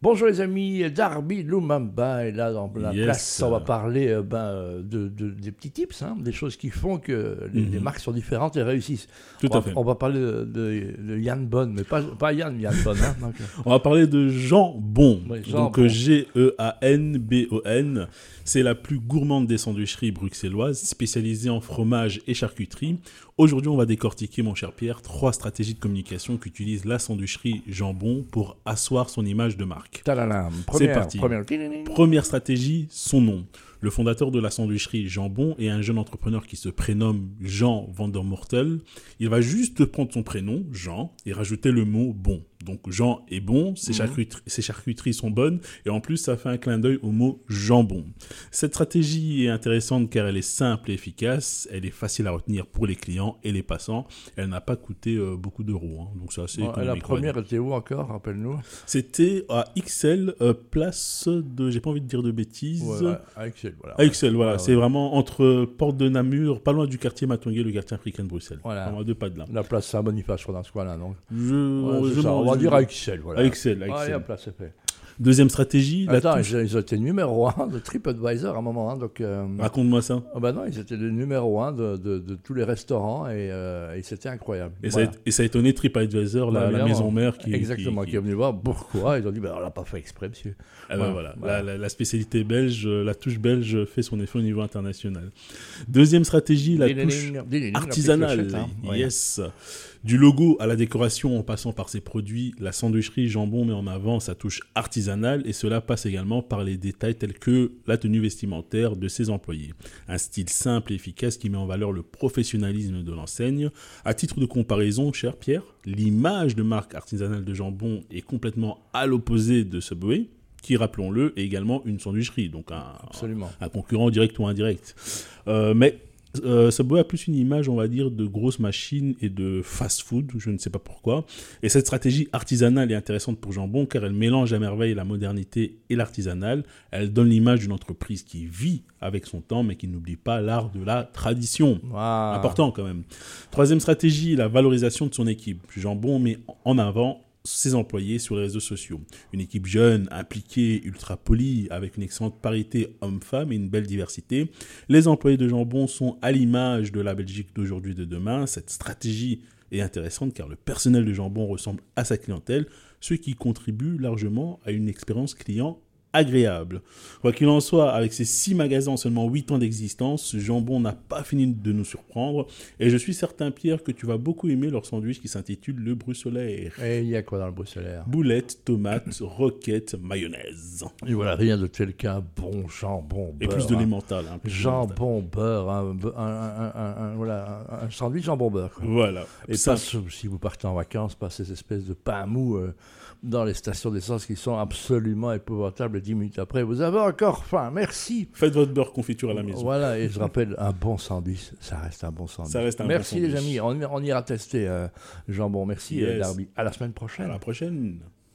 Bonjour les amis, Darby Lumumba est là dans la Yes. place. On va parler euh, ben, euh, de, de- des petits tips, hein, des choses qui font que les, Mhm. les marques sont différentes et réussissent. Tout on, à va, fait. on va parler de, Yann Bonne, mais pas, pas Yann, Yann Bonne. hein, donc, euh, On va parler de Jean Bon. Oui, Jean Donc Bon. G-E-A-N-B-O-N. C'est la plus gourmande des sandwicheries bruxelloises, spécialisée en fromage et charcuterie. Aujourd'hui, on va décortiquer, mon cher Pierre, trois stratégies de communication qu'utilise la sandwicherie Jambon pour asseoir son image de marque. Première, parti. première. Première stratégie, son nom. Le fondateur de la sandwicherie Jambon est un jeune entrepreneur qui se prénomme Jean Vandermortel. Il va juste prendre son prénom, Jean, et rajouter le mot bon. Donc Jean est bon, ses, Mhm. charcuteries, ses charcuteries sont bonnes, et en plus ça fait un clin d'œil au mot jambon. Cette stratégie est intéressante car elle est simple et efficace, elle est facile à retenir pour les clients et les passants, elle n'a pas coûté euh, beaucoup d'euros, hein. donc c'est assez Bon, la première était où encore, rappelle-nous? C'était à XL, euh, place de, j'ai pas envie de dire de bêtises, Ouais, à Excel, voilà. à voilà. Ouais, c'est vraiment entre Porte de Namur, pas loin du quartier Matongué, le quartier africain de Bruxelles. Voilà. Vraiment à deux pas de là. La place Saint-Boniface, je crois, dans ce coin-là. Je, je je- dire à Excel. Voilà. à Excel, à Excel. et hop là, c'est fait. Deuxième stratégie, la Attends, touche- ils, été numéro 1 de TripAdvisor à un moment. hein, donc, euh, Raconte-moi ça. bah non, ils étaient le numéro 1 de, de- de tous les restaurants et, euh, et c'était incroyable. Et, Voilà. ça a, et ça a étonné TripAdvisor, la, maison mère qui. Exactement, qui, qui- est venu voir pourquoi. Ils ont dit, bah, on l'a pas fait exprès, monsieur. Ah ben Voilà. La, spécialité belge, la touche belge fait son effet au niveau international. Deuxième stratégie, la touche artisanale. hein. Ouais. Yes. Du logo à la décoration en passant par ses produits, la sandwicherie Jambon met en avant sa touche artisanale et cela passe également par les détails tels que la tenue vestimentaire de ses employés. Un style simple et efficace qui met en valeur le professionnalisme de l'enseigne. À titre de comparaison, cher Pierre, l'image de marque artisanale de Jambon est complètement à l'opposé de Subway, qui, rappelons-le, est également une sandwicherie, donc un, concurrent direct ou indirect. Euh, mais euh, Subway a plus une image, on va dire, de grosse machine et de fast-food, je ne sais pas pourquoi. Et cette stratégie artisanale est intéressante pour Jambon car elle mélange à merveille la modernité et l'artisanal. Elle donne l'image d'une entreprise qui vit avec son temps mais qui n'oublie pas l'art de la tradition. Important quand même. Troisième stratégie, la valorisation de son équipe. Jambon met en avant ses employés sur les réseaux sociaux. Une équipe jeune, impliquée, ultra polie, avec une excellente parité homme-femme et une belle diversité. Les employés de Jambon sont à l'image de la Belgique d'aujourd'hui et de demain. Cette stratégie est intéressante car le personnel de Jambon ressemble à sa clientèle, ce qui contribue largement à une expérience client agréable. Quoi qu'il en soit, avec ses six magasins en seulement 8 ans d'existence, Jambon n'a pas fini de nous surprendre. Et je suis certain, Pierre, que tu vas beaucoup aimer leur sandwich qui s'intitule le bruxelaire. Et il y a quoi dans le bruxelaire Boulettes, tomates, roquettes, mayonnaise. Et voilà, rien de tel qu'un bon jambon. Et beurre, plus de hein. l'émental. hein, l'émental. Jambon, beurre, un, un, voilà, un- sandwich jambon beurre. quoi. Voilà. Et Ça, pas, ce- si vous partez en vacances, pas ces espèces de pain mou euh, dans les stations d'essence qui sont absolument épouvantables. Et dix minutes après, vous avez encore faim. Merci. Faites votre beurre confiture à la maison. Voilà, et je rappelle, un bon sandwich, ça reste un bon sandwich. Ça reste un bon Merci les sandwich. amis, on, on ira tester euh, jambon. Merci Yes. euh, Darby. À la semaine À prochaine. la prochaine.